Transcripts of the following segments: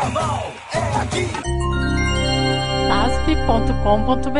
Carnaval é aqui. asp.com.br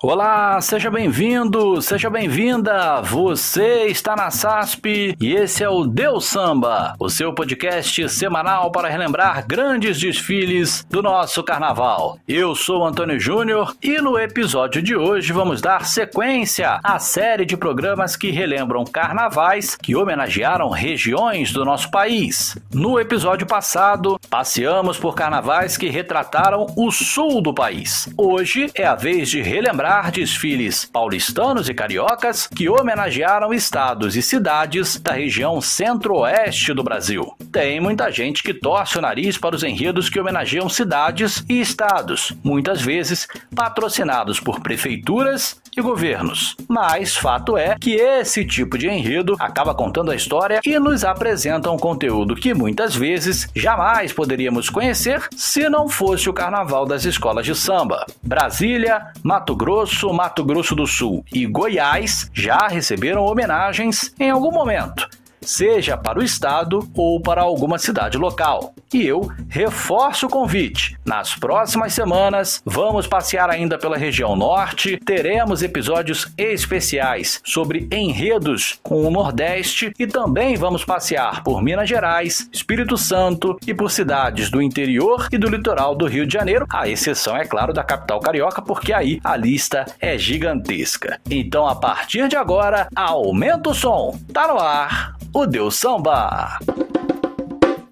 Olá, seja bem-vindo, seja bem-vinda. Você está na SASP e esse é o Deus Samba, o seu podcast semanal para relembrar grandes desfiles do nosso carnaval. Eu sou Antônio Júnior e no episódio de hoje vamos dar sequência à série de programas que relembram carnavais que homenagearam regiões do nosso país. No episódio passado, passeamos por carnavais que retrataram o sul do país. Hoje é a vez de relembrar desfiles paulistanos e cariocas que homenagearam estados e cidades da região centro-oeste do Brasil. Tem muita gente que torce o nariz para os enredos que homenageiam cidades e estados, muitas vezes patrocinados por prefeituras e governos. Mas fato é que esse tipo de enredo acaba contando a história e nos apresenta um conteúdo que muitas vezes jamais poderíamos conhecer se não fosse o carnaval das escolas de samba. Brasília, Mato Grosso, Mato Grosso do Sul e Goiás já receberam homenagens em algum momento seja para o estado ou para alguma cidade local. E eu reforço o convite. Nas próximas semanas, vamos passear ainda pela região norte, teremos episódios especiais sobre enredos com o Nordeste e também vamos passear por Minas Gerais, Espírito Santo e por cidades do interior e do litoral do Rio de Janeiro, a exceção, é claro, da capital carioca, porque aí a lista é gigantesca. Então, a partir de agora, aumenta o som. Tá no ar o Deus Samba.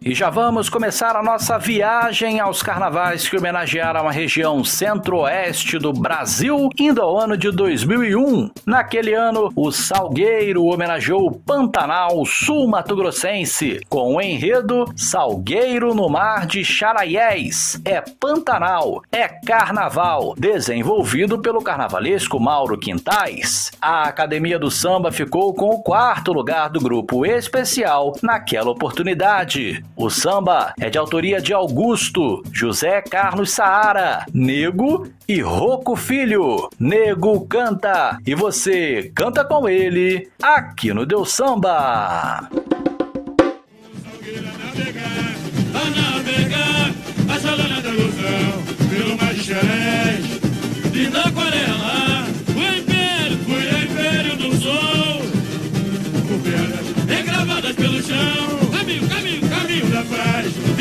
E já vamos começar a nossa viagem aos carnavais que homenagearam a região centro-oeste do Brasil, indo ao ano de 2001. Naquele ano, o Salgueiro homenageou o Pantanal Sul-Mato-Grossense com o enredo Salgueiro no Mar de Charaiés. É Pantanal, é Carnaval, desenvolvido pelo carnavalesco Mauro Quintais. A Academia do Samba ficou com o quarto lugar do grupo especial naquela oportunidade. O samba é de autoria de Augusto, José Carlos Saara, Nego e Roco Filho. Nego canta e você canta com ele aqui no Deus Samba.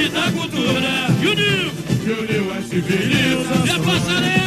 Da cultura. E uniu a civilização. A passarela,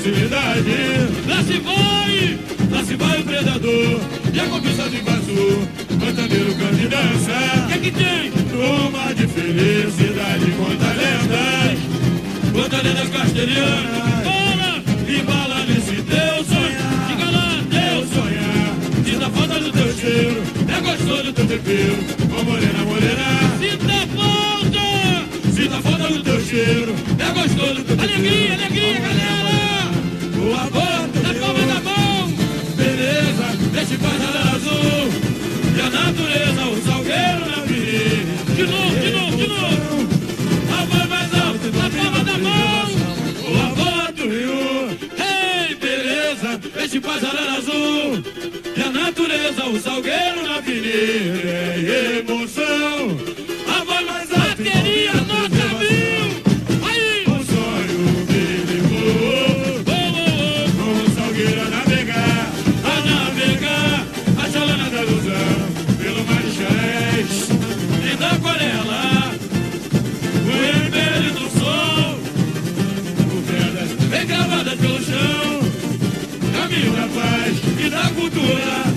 brasilidade. Lá se vai, lá se vai o predador, e a conquista do Iguaçu, e dança. O que é que tem? Uma de felicidade, conta lendas, conta lendas castelhanas. Bola e bala nesse teu sonhar, diga lá, teu sonhar. Sinta a falta do teu cheiro, é gostoso do teu tempero, ô morena, morena. Sinta falta, sinta falta do teu cheiro, é gostoso do teu. Alegria, alegria, galera. O amor na palma da mão, beleza, deixe panela azul. E a natureza, o salgueiro na avenida. De novo, de novo, de novo. A voz mais alta, na palma da mão. O amor do rio, ei, beleza, deixe panela azul. E a natureza, o salgueiro na avenida. É emoção. Cultura,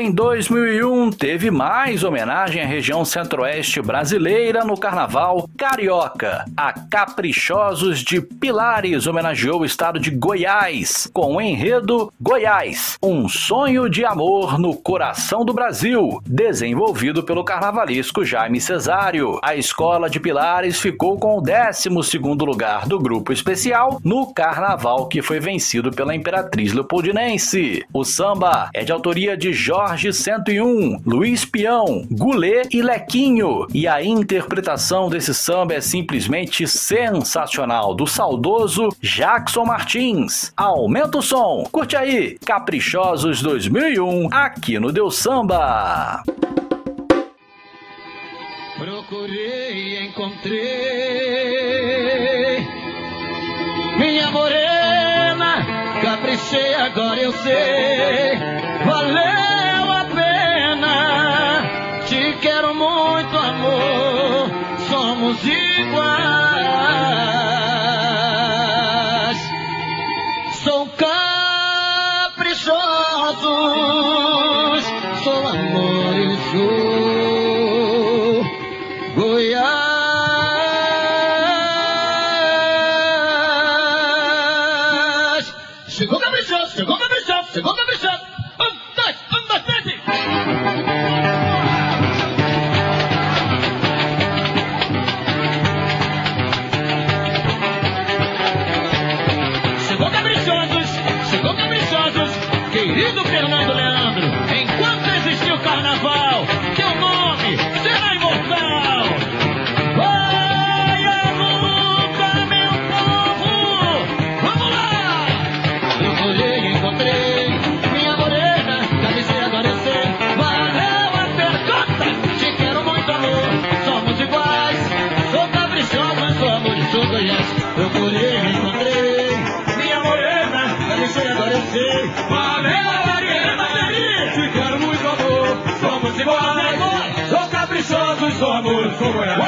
em 2001 teve mais homenagem à região centro-oeste brasileira no carnaval Carioca. A Caprichosos de Pilares homenageou o estado de Goiás com o enredo Goiás, um sonho de amor no coração do Brasil, desenvolvido pelo carnavalesco Jaime Cesário. A escola de Pilares ficou com o 12 lugar do grupo especial no carnaval que foi vencido pela Imperatriz Leopoldinense. O samba é de autoria de Jorge 101, Luiz Pião, Gulê e Lequinho, e a interpretação desse samba samba é simplesmente sensacional, do saudoso Jackson Martins. Aumenta o som, curte aí, Caprichosos 2001, aqui no Deu Samba. Procurei e encontrei. Minha morena, caprichei agora eu sei. 错过来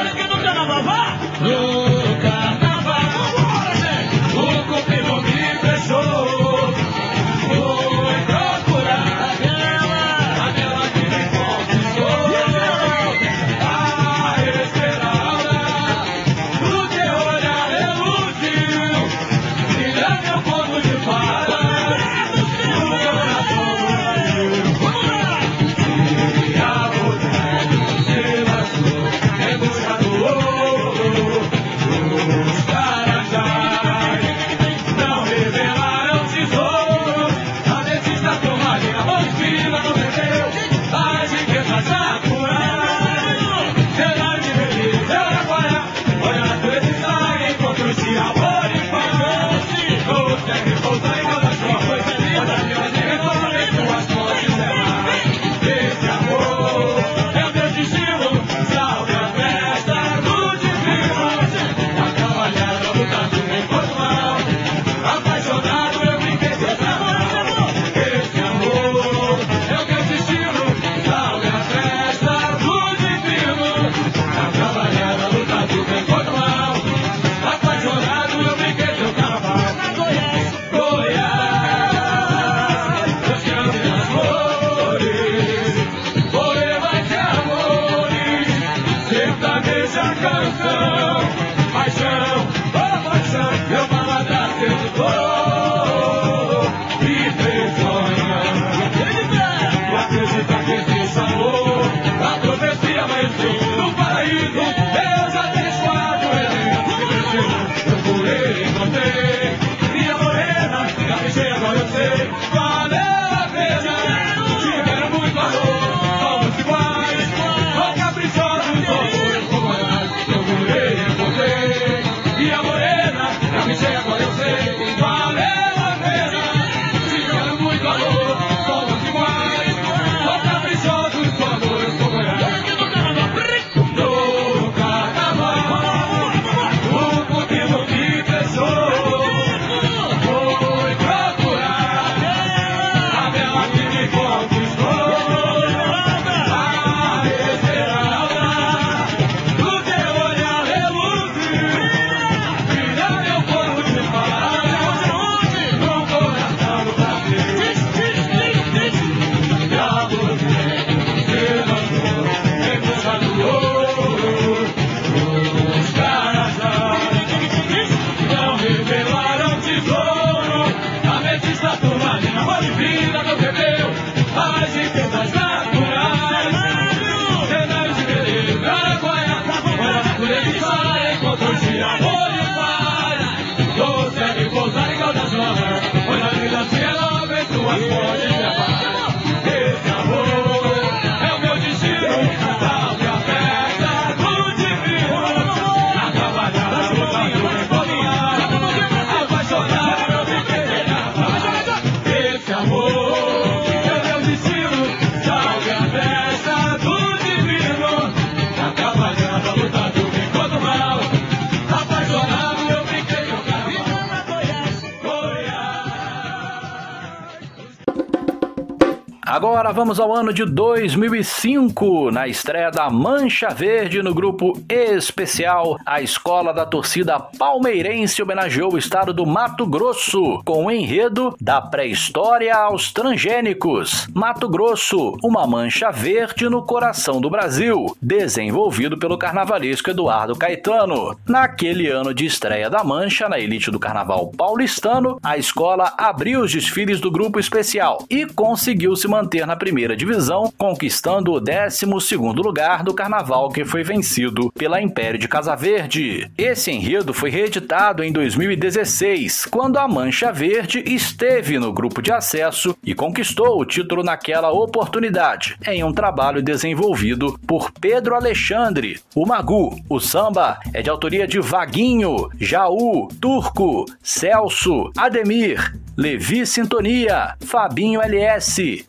Agora vamos ao ano de 2005, na estreia da Mancha Verde no grupo especial. A escola da torcida palmeirense homenageou o estado do Mato Grosso com o enredo da pré-história aos transgênicos. Mato Grosso, uma mancha verde no coração do Brasil, desenvolvido pelo carnavalesco Eduardo Caetano. Naquele ano de estreia da Mancha na elite do carnaval paulistano, a escola abriu os desfiles do grupo especial e conseguiu se manter na primeira divisão, conquistando o 12 lugar do carnaval que foi vencido pela Império de Casa Verde. Esse enredo foi reeditado em 2016, quando a Mancha Verde esteve no grupo de acesso e conquistou o título naquela oportunidade, em um trabalho desenvolvido por Pedro Alexandre, o Magu. O samba é de autoria de Vaguinho, Jaú, Turco, Celso, Ademir, Levi Sintonia, Fabinho LS,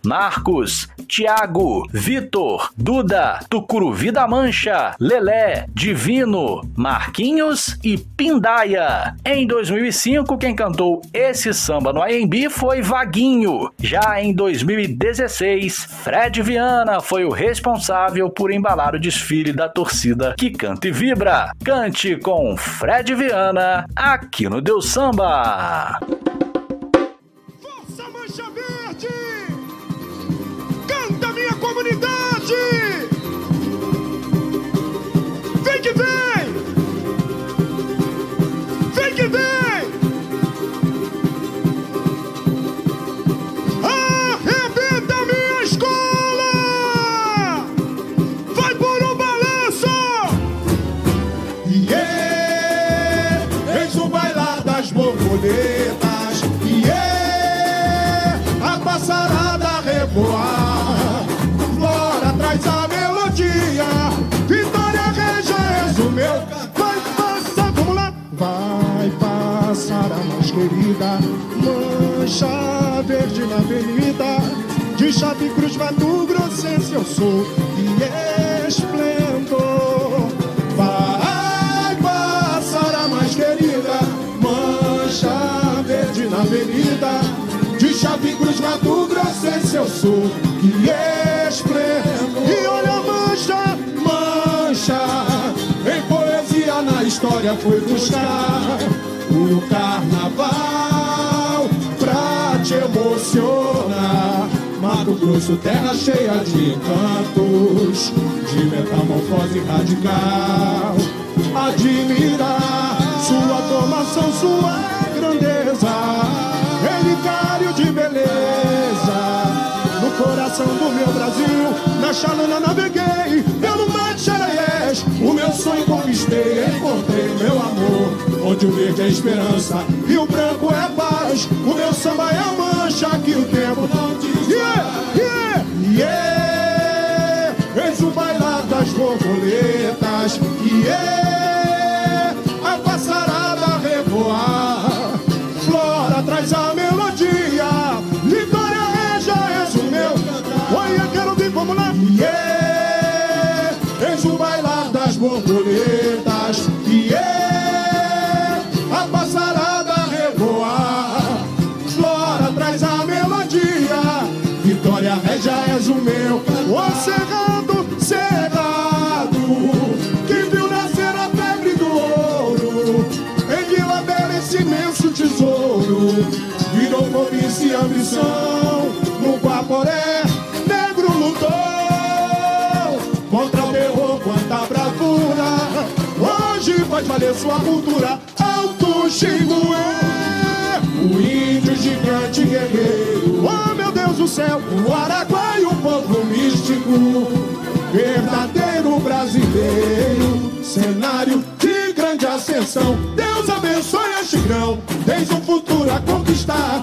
Marcos, Tiago, Vitor, Duda, Tucuruvi da Mancha, Lelé, Divino, Marquinhos e Pindaia. Em 2005, quem cantou esse samba no AMB foi Vaguinho. Já em 2016, Fred Viana foi o responsável por embalar o desfile da torcida que canta e vibra. Cante com Fred Viana aqui no Deus Samba. Comunidade! Mancha verde na avenida De Chave Cruz, Mato Grossense eu sou E esplendor. Vai passar a mais querida Mancha verde na avenida De Chave Cruz, Mato Grossense eu sou Que esplendor. E olha a mancha, mancha Em poesia na história foi buscar O carnaval te emocionar Mato Grosso, terra cheia de encantos De metamorfose radical. Admirar sua formação, sua grandeza. Relicário de beleza. No coração do meu Brasil Na chalana naveguei Pelo mar de Xeraiés O meu sonho conquistei Encontrei meu amor Onde o verde é esperança E o branco é paz. O meu samba é a mancha Que o tempo não diz Yeah, yeah, yeah. Eis o bailar das borboletas. Yeah Virou cobiça e ambição No Guaporé, negro lutou Contra o terror, quanta bravura Hoje faz valer sua cultura Alto Xingué O índio gigante guerreiro Deus do céu O Araguaia, o povo místico Verdadeiro brasileiro Cenário de grande ascensão. Deus abençoe este grão Tens um futuro a conquistar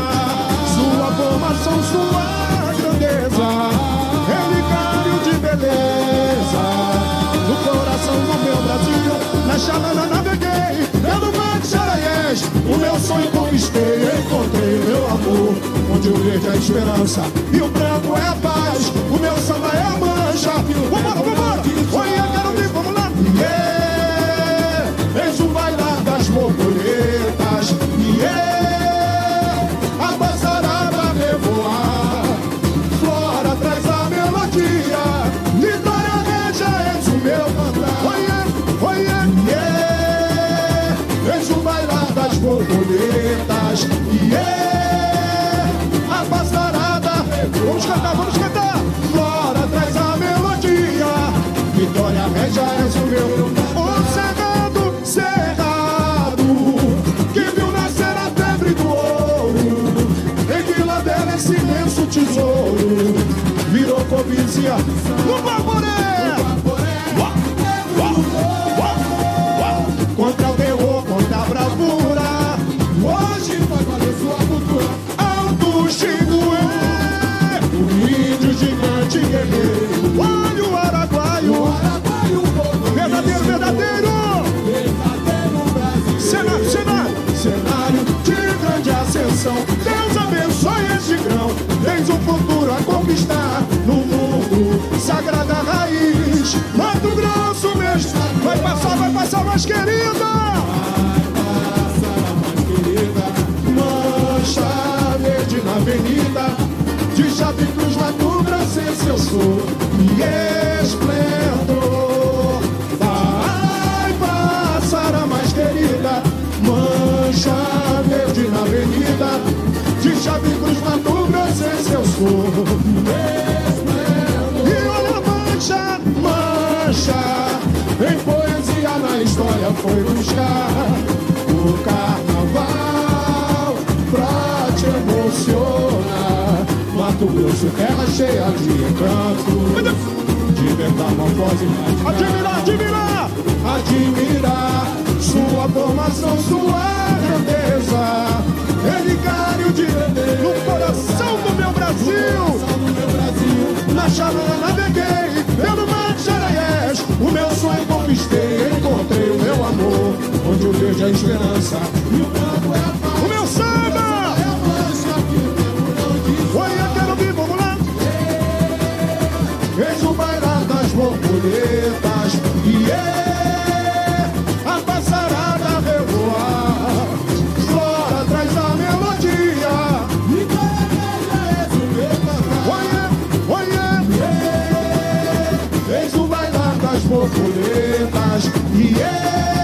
sonho conquistei, encontrei meu amor, onde o verde é a esperança e o branco é a paz. O meu samba é a mancha. Tesouro. Virou cobiça no Baboré. Chave Cruz, Mato Grossense eu sou E olha a mancha, mancha Em poesia na história foi buscar O carnaval pra te emocionar. Mato Grosso, terra cheia de encanto, de metamorfose Admirar, admirar, admirar sua formação, sua grandeza. Relicário no coração do meu Brasil. Na chalana naveguei pelo mar de Xaraiés. O meu sonho conquistei, encontrei o meu amor. Onde o verde é a esperança o é a. O meu samba! Oi, eu quero vir, vamos lá! Eis o bailar das borboletas borboletas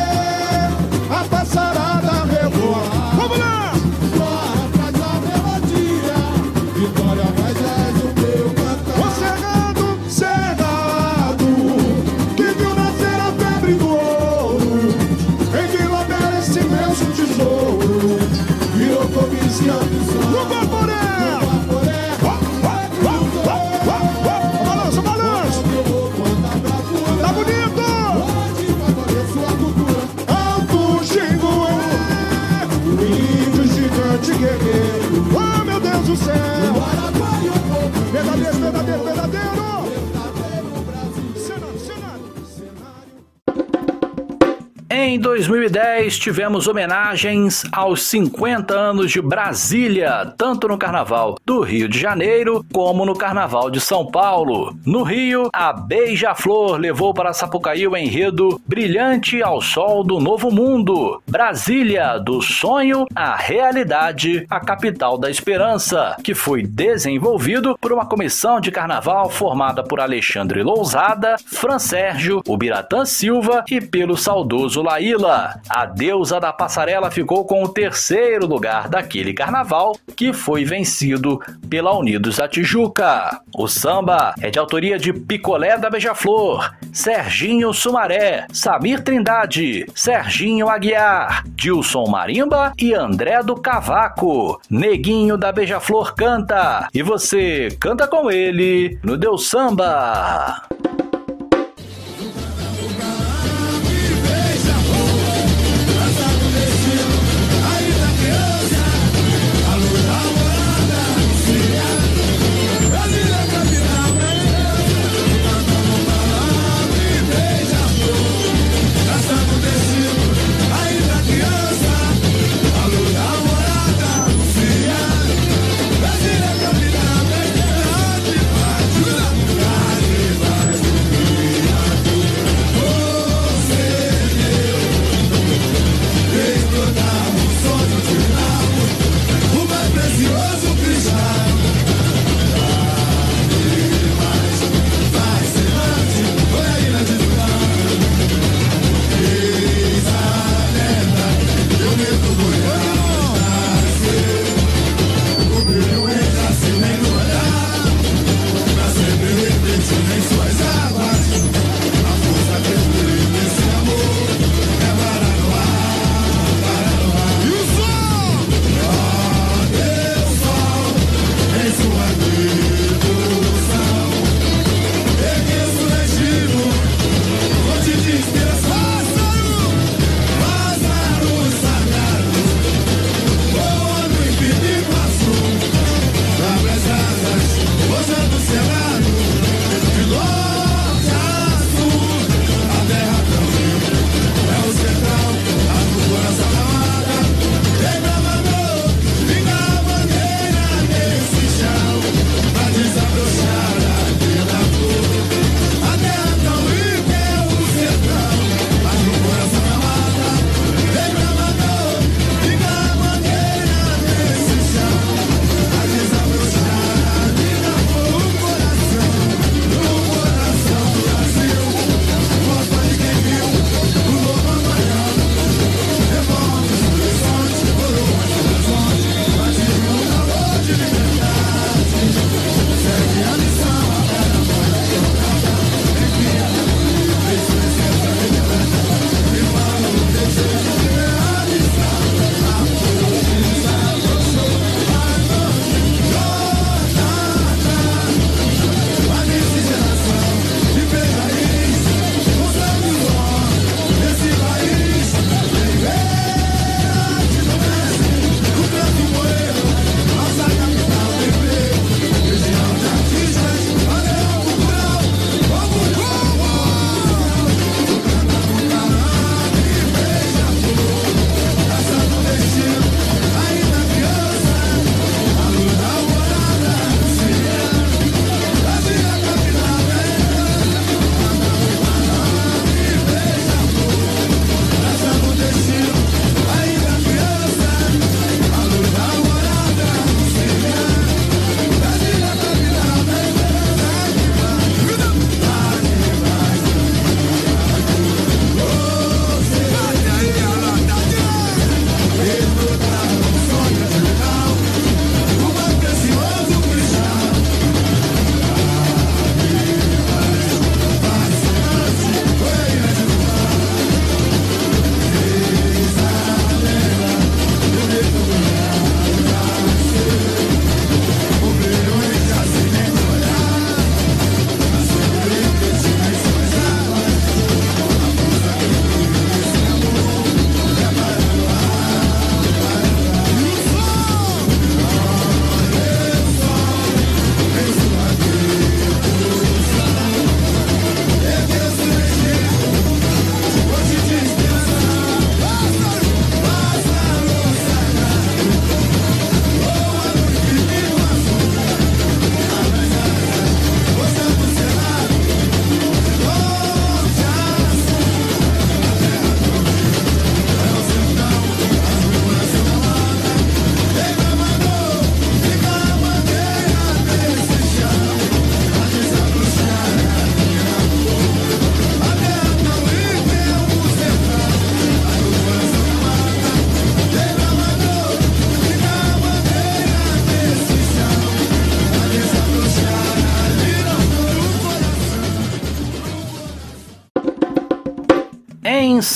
2010, tivemos homenagens aos 50 anos de Brasília, tanto no Carnaval do Rio de Janeiro como no Carnaval de São Paulo. No Rio, a Beija-Flor levou para Sapucaí o enredo Brilhante ao Sol do Novo Mundo. Brasília, do sonho à realidade, a capital da esperança, que foi desenvolvido por uma comissão de carnaval formada por Alexandre Lousada, Fran Sérgio, Ubiratã Silva e pelo saudoso Laí Laíla. A deusa da passarela ficou com o terceiro lugar daquele carnaval, que foi vencido pela Unidos da Tijuca. O samba é de autoria de Picolé da Beija-Flor, Serginho Sumaré, Samir Trindade, Serginho Aguiar, Dilson Marimba e André do Cavaco. Neguinho da Beija-Flor canta e você canta com ele no Deus Samba.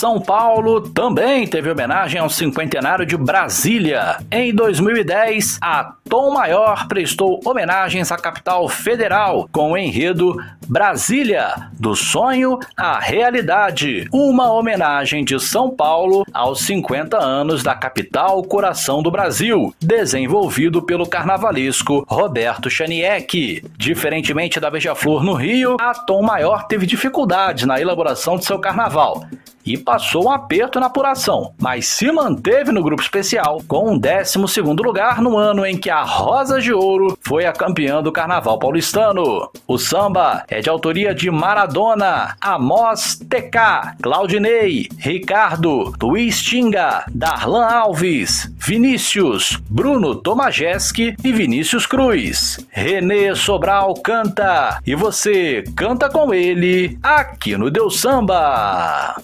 São Paulo também teve homenagem ao cinquentenário de Brasília. Em 2010, a Tom Maior prestou homenagens à capital federal com o enredo Brasília, do sonho à realidade. Uma homenagem de São Paulo aos 50 anos da capital coração do Brasil, desenvolvido pelo carnavalesco Roberto Chaniek. Diferentemente da Beija-Flor no Rio, a Tom Maior teve dificuldades na elaboração de seu carnaval e passou um aperto na apuração, mas se manteve no grupo especial com um 12 lugar no ano em que a Rosa de Ouro foi a campeã do Carnaval paulistano. O samba é de autoria de Maradona, Amos TK, Claudinei, Ricardo, Twistinga, Darlan Alves, Vinícius, Bruno Tomajeski e Vinícius Cruz. Renê Sobral canta e você canta com ele aqui no Deus Samba.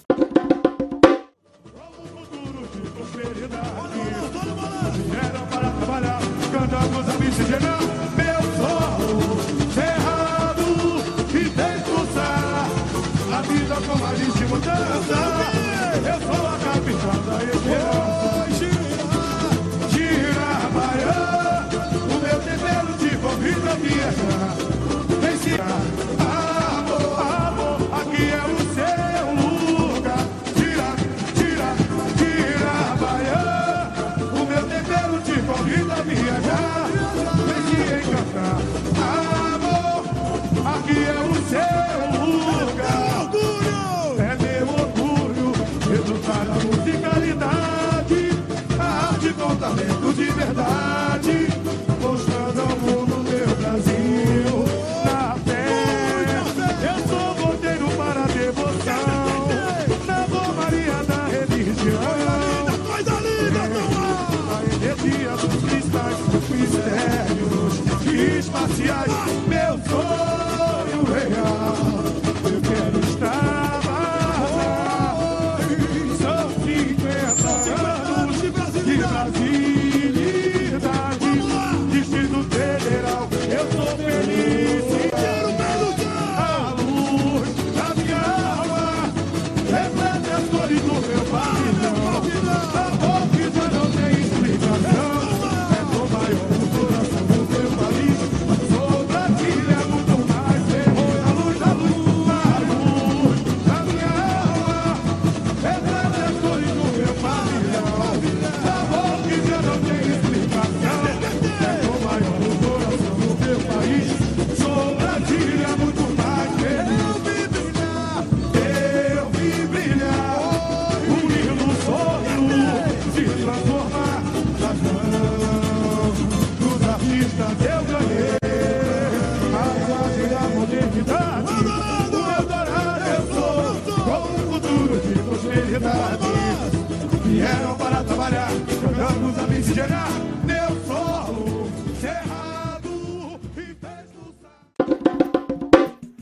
Para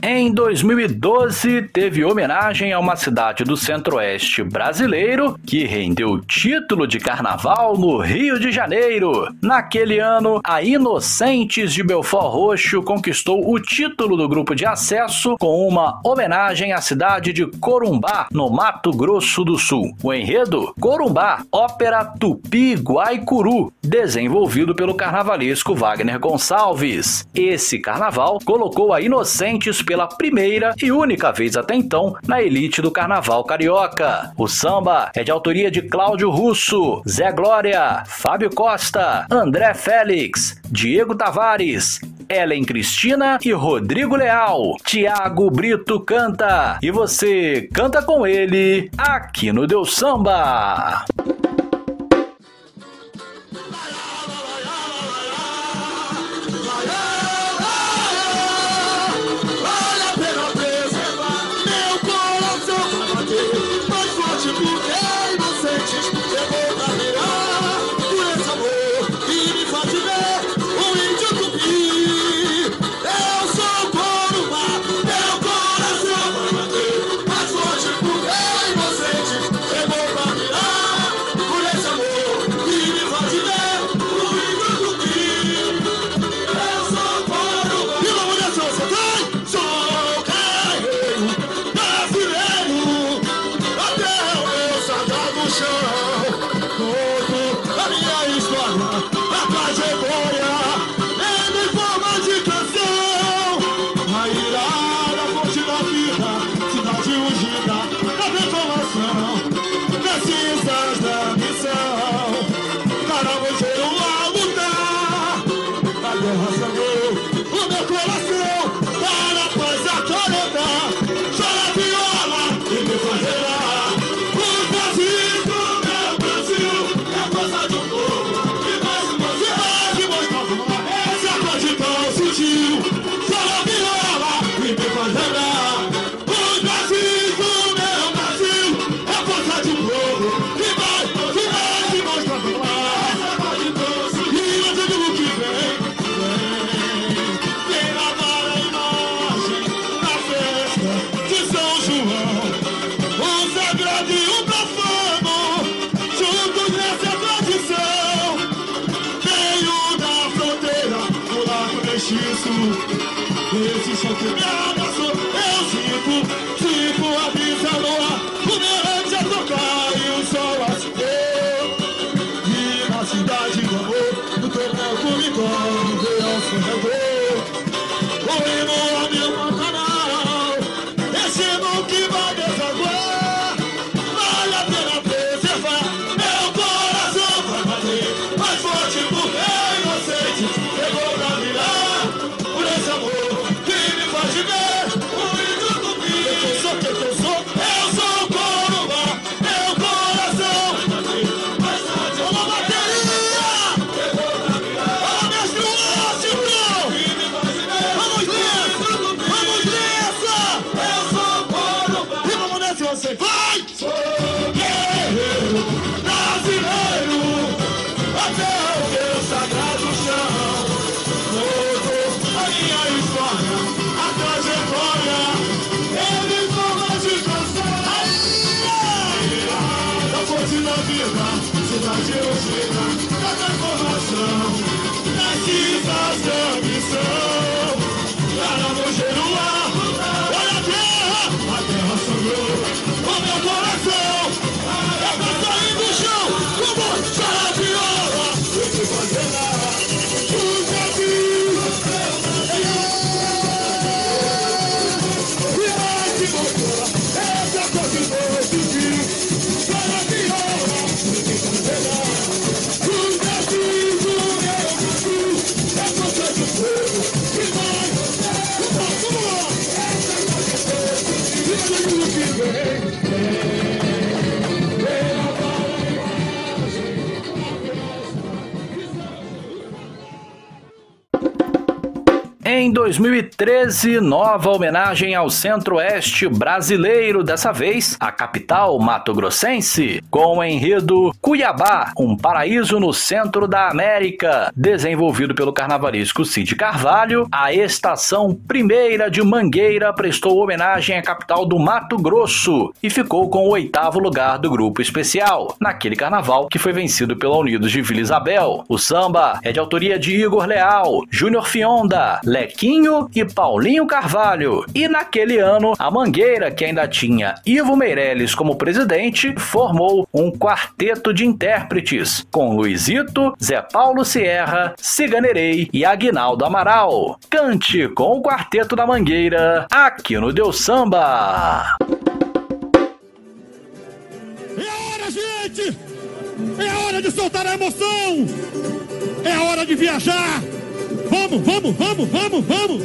Em 2012, teve homenagem a uma cidade do centro-oeste brasileiro que rendeu título de carnaval no Rio de Janeiro. Naquele ano, a Inocentes de Belfort Roxo conquistou o título do grupo de acesso com uma homenagem à cidade de Corumbá, no Mato Grosso do Sul. O enredo? Corumbá, ópera Tupi Guaicuru, desenvolvido pelo carnavalesco Wagner Gonçalves. Esse carnaval colocou a Inocentes pela primeira e única vez até então na elite do carnaval carioca. O samba é de autoria de Cláudio Russo, Zé Glória, Fábio Costa, André Félix, Diego Tavares, Ellen Cristina e Rodrigo Leal. Tiago Brito canta e você canta com ele aqui no Deus Samba. show. 2003 2013, nova homenagem ao Centro-Oeste brasileiro, dessa vez a capital mato-grossense, com o enredo Cuiabá, um paraíso no centro da América, desenvolvido pelo carnavalesco Cid Carvalho. A estação primeira de Mangueira prestou homenagem à capital do Mato Grosso e ficou com o oitavo lugar do grupo especial, naquele carnaval que foi vencido pela Unidos de Vila Isabel. O samba é de autoria de Igor Leal, Júnior Fionda, Lequinho e Paulinho Carvalho. E naquele ano, a Mangueira, que ainda tinha Ivo Meirelles como presidente, formou um quarteto de intérpretes, com Luizito, Zé Paulo Sierra, Ciganerei e Aguinaldo Amaral. Cante com o quarteto da Mangueira, aqui no Deus Samba. É hora, gente! É hora de soltar a emoção! É hora de viajar! Vamos, vamos, vamos, vamos, vamos!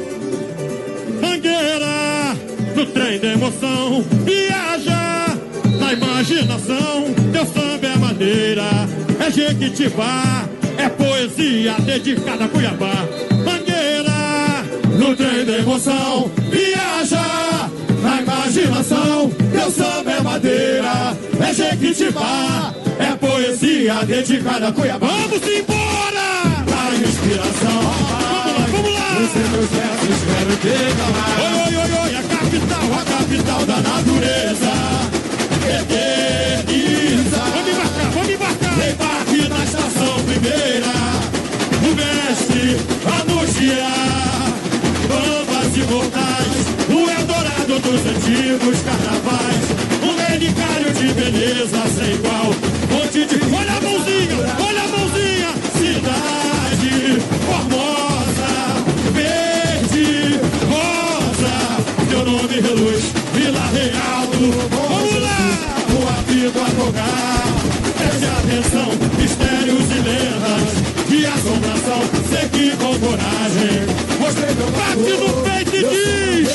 Mangueira, no trem da emoção, viaja na imaginação. Teu samba é maneira, é Jequitibá, é poesia dedicada a Cuiabá. Mangueira, no trem da emoção, viaja na imaginação. Teu samba é madeira, é Jequitibá, é poesia dedicada a Cuiabá. Vamos embora! Versos quero declamar. Oi, oi, oi, oi, a capital, a capital da natureza. Eterniza. Vamos embarcar, vamos embarcar! Embarque na estação primeira. O mestre anunciar. Bambas imortais, Bate no peito e diz.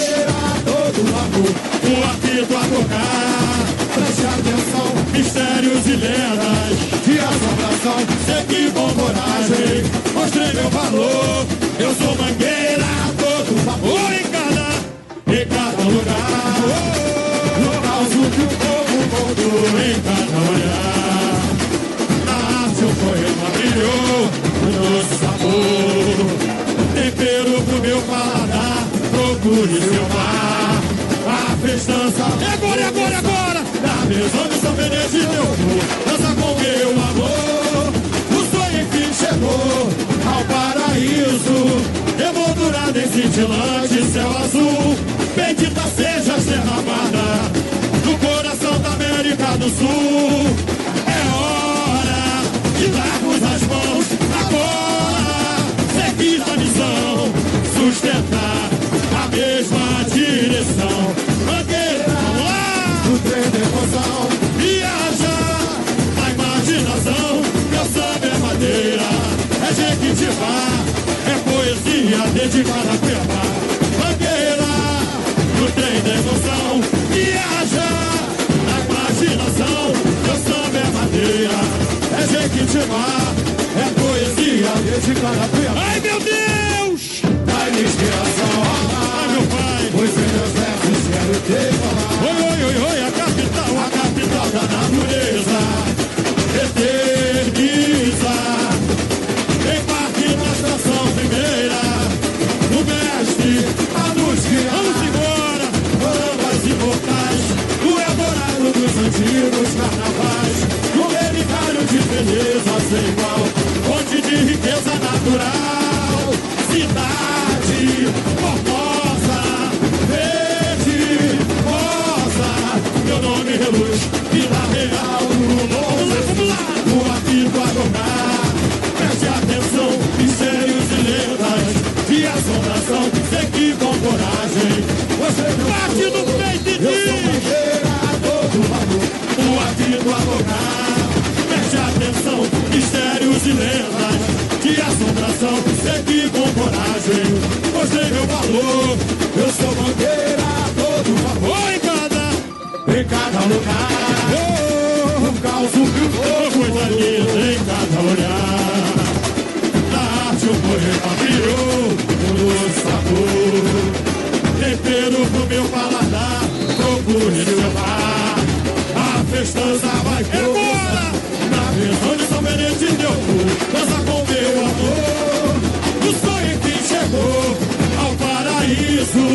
O apito a tocar. Preste atenção, mistérios e lendas. De assombração, segui com coragem. Mostrei meu valor. Eu sou procure seu mar. A festança, é agora, é agora, é agora. Na mesa de São Benedito eu vou, dança com meu amor. O sonho enfim chegou ao paraíso. Emoldurado em cintilante céu azul. Bendita seja a terra amada no coração da América do Sul. Direção. No trem da emoção, Viaja na imaginação, meu samba é madeira, é jequitibá, é poesia dedicada a Cuiabá. Bandeira, no trem da emoção, viaja na imaginação, meu samba é madeira, é jequitibá, é poesia dedicada a. Oi, oi, oi, oi, a capital, a capital da natureza. Eterniza. Embarque na estação primeira. O mestre a nos guiar. Vamos embora. Ambas imortais. O Eldorado dos antigos carnavais. O relicário de beleza sem igual. Fonte de riqueza natural. Assombração, segui com coragem. Você bate no peito e diz, a todo valor. o apito a tocar. Preste atenção, mistérios e lendas, de assombração, segui com coragem. Mostrei meu valor, eu sou bandeira a todo vapor. Oi, cada Em cada lugar, Oh, um caos, um oh, coisa linda em cada olhar. O poema criou um sabor. Tempero pro meu paladar, procure levar. A festança vai agora. Na visão de São Benedito eu fui, dança com meu amor. O sonho que chegou ao paraíso,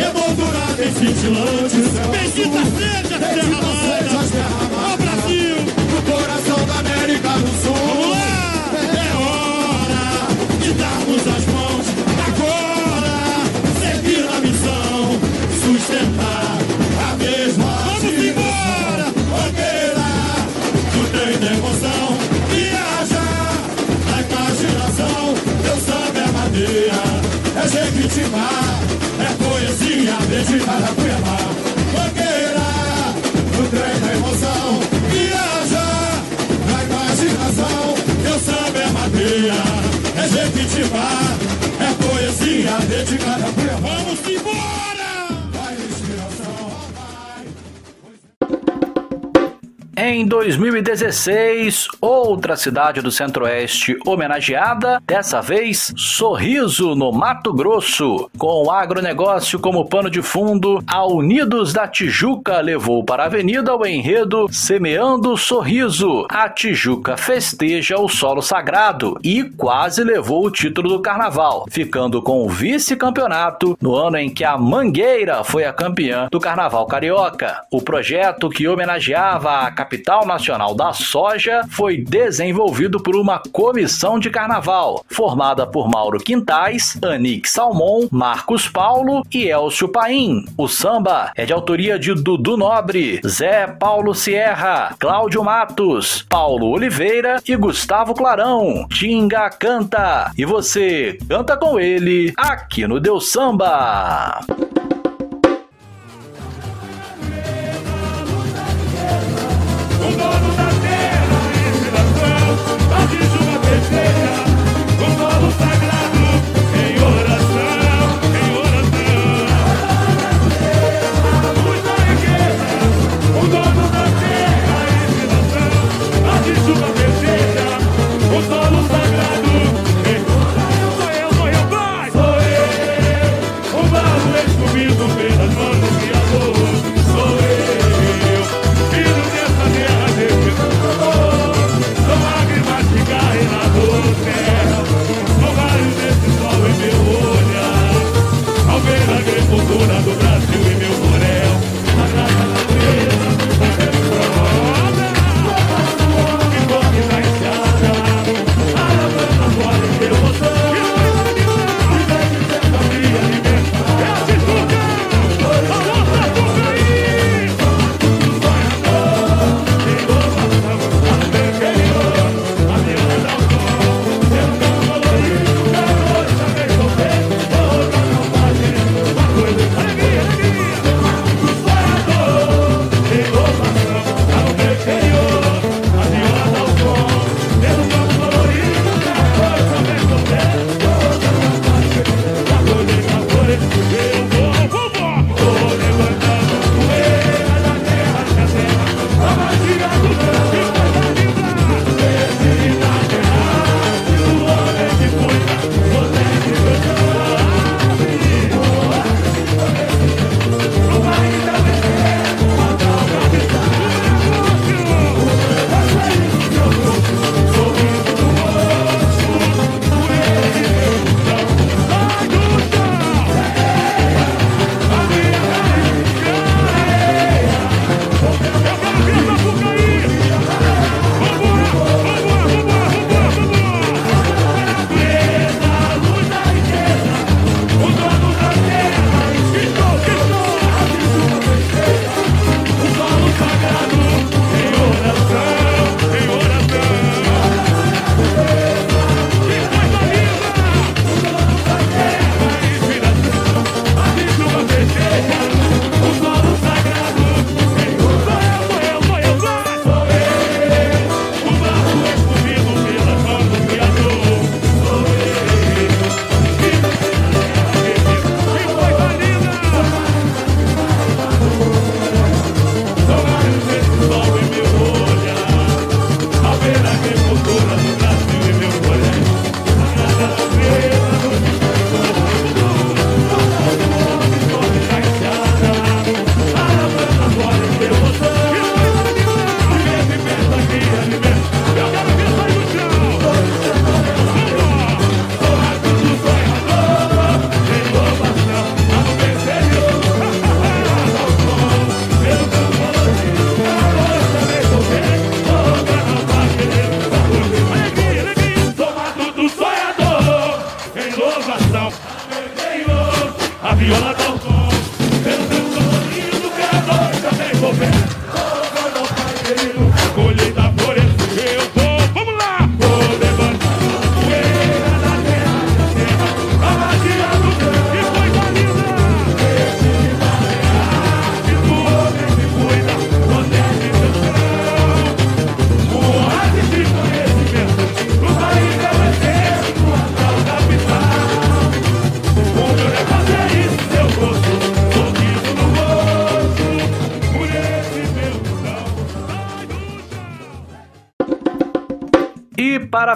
emoldurado em cintilante Bendita seja a terra amada, jequitibá, é poesia dedicada a Cuiabá. Bandeira No trem da emoção, viaja na imaginação, meu samba é madeira, é jequitibá, é poesia dedicada a Cuiabá. Vamos embora! vai inspiração, vai. Em 2016, outra cidade do Centro-Oeste homenageada, dessa vez Sorriso, no Mato Grosso. Com o agronegócio como pano de fundo, a Unidos da Tijuca levou para a avenida o enredo Semeando Sorriso. A Tijuca festeja o solo sagrado e quase levou o título do carnaval, ficando com o vice-campeonato no ano em que a Mangueira foi a campeã do carnaval carioca. O projeto que homenageava a capital nacional da soja foi desenvolvido por uma comissão de carnaval, formada por Mauro Quintais, Anique Salmon, Marcos Paulo e Elcio Paim. O samba é de autoria de Dudu Nobre, Zé Paulo Sierra, Cláudio Matos, Paulo Oliveira e Gustavo Clarão. Tinga canta e você canta com ele aqui no Deus Samba.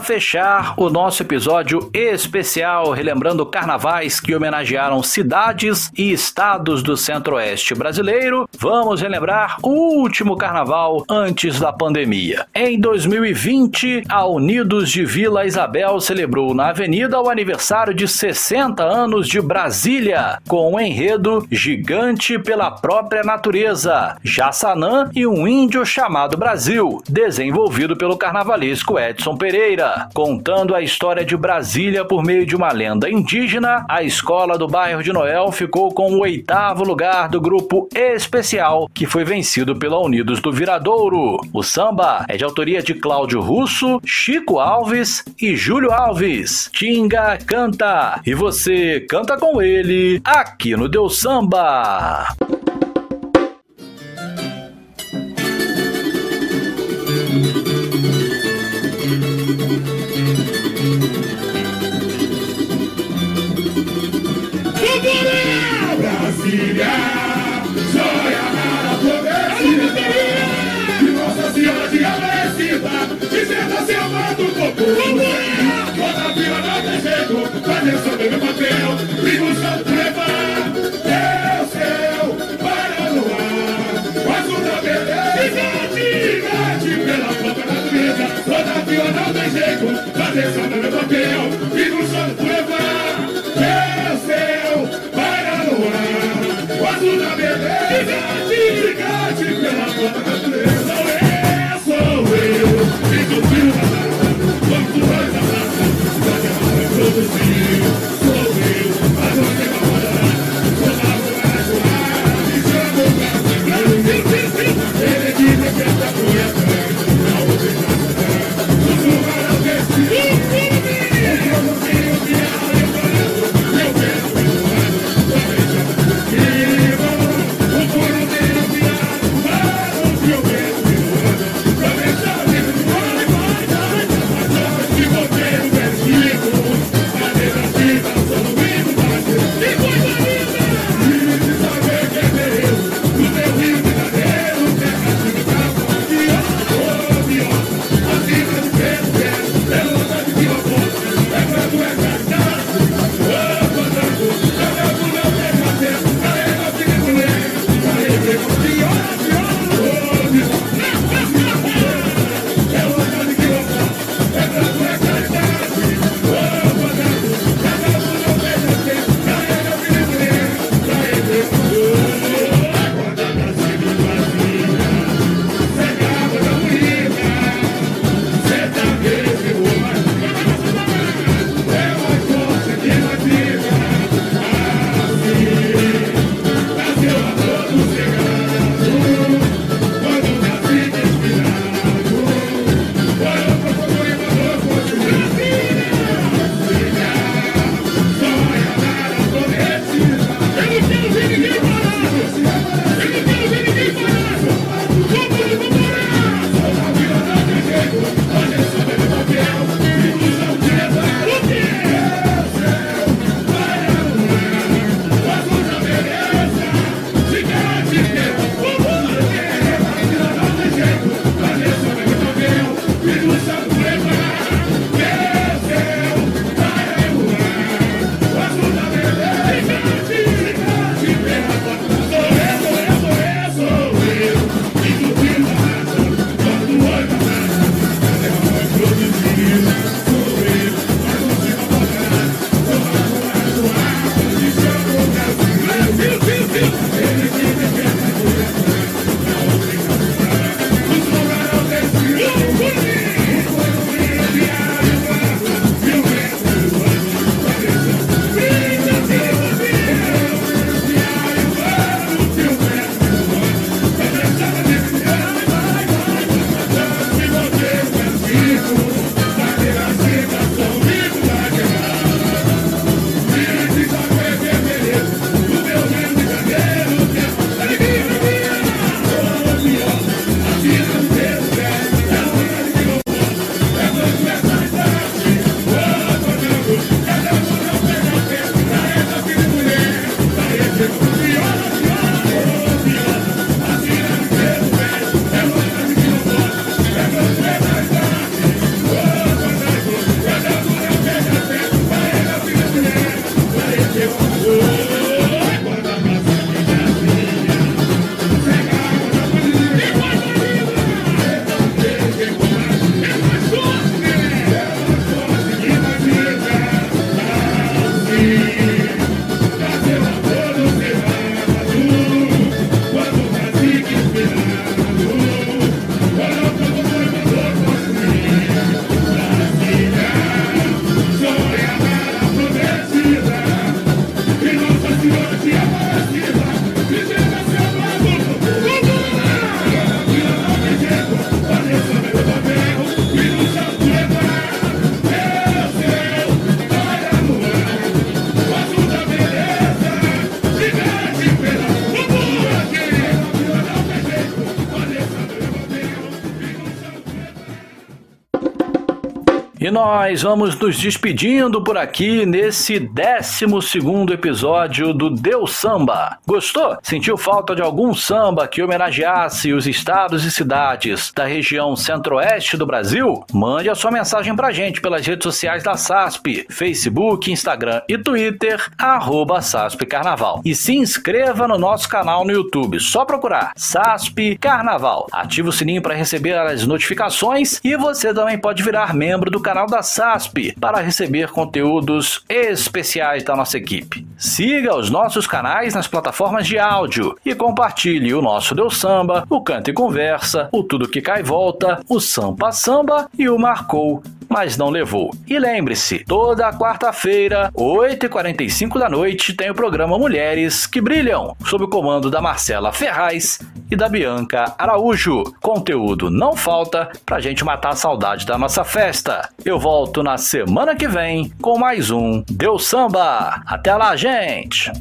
Para fechar o nosso episódio especial, relembrando carnavais que homenagearam cidades e estados do centro-oeste brasileiro, vamos relembrar o último carnaval antes da pandemia. Em 2020, a Unidos de Vila Isabel celebrou na Avenida o aniversário de 60 anos de Brasília, com um enredo gigante pela própria natureza, Jassanã e um índio chamado Brasil, desenvolvido pelo carnavalesco Edson Pereira. Contando a história de Brasília por meio de uma lenda indígena, a escola do bairro de Noel ficou com o oitavo lugar do grupo especial, que foi vencido pela Unidos do Viradouro. O samba é de autoria de Cláudio Russo, Chico Alves e Júlio Alves. Tinga canta e você canta com ele aqui no Deus Samba. E no santo levar. É o céu, para no ar, o azul da beleza. Gigante pela própria natureza, toda vila não tem jeito, fazer sobre meu papel, e no santo levar. É o para no ar, o azul da pela própria natureza. Sou eu, sou eu, e do fio da mata, quanto mais a mata, pode a reproduzir. Nós vamos nos despedindo por aqui nesse 12 episódio do Deus Samba. Gostou? Sentiu falta de algum samba que homenageasse os estados e cidades da região centro-oeste do Brasil? Mande a sua mensagem pra gente pelas redes sociais da SASP, Facebook, Instagram e Twitter, arroba SASP Carnaval. E se inscreva no nosso canal no YouTube, só procurar SASP Carnaval. Ative o sininho para receber as notificações e você também pode virar membro do canal da SASP para receber conteúdos especiais da nossa equipe. Siga os nossos canais nas plataformas de áudio e compartilhe o nosso Deus Samba, o Canta e Conversa, o Tudo Que Cai Volta, o Sampa Samba e o Marcou mas não levou. E lembre-se, toda quarta-feira, 8h45 da noite, tem o programa Mulheres que Brilham, sob o comando da Marcela Ferraz e da Bianca Araújo. Conteúdo não falta pra gente matar a saudade da nossa festa. Eu volto na semana que vem com mais um Deu Samba. Até lá, gente!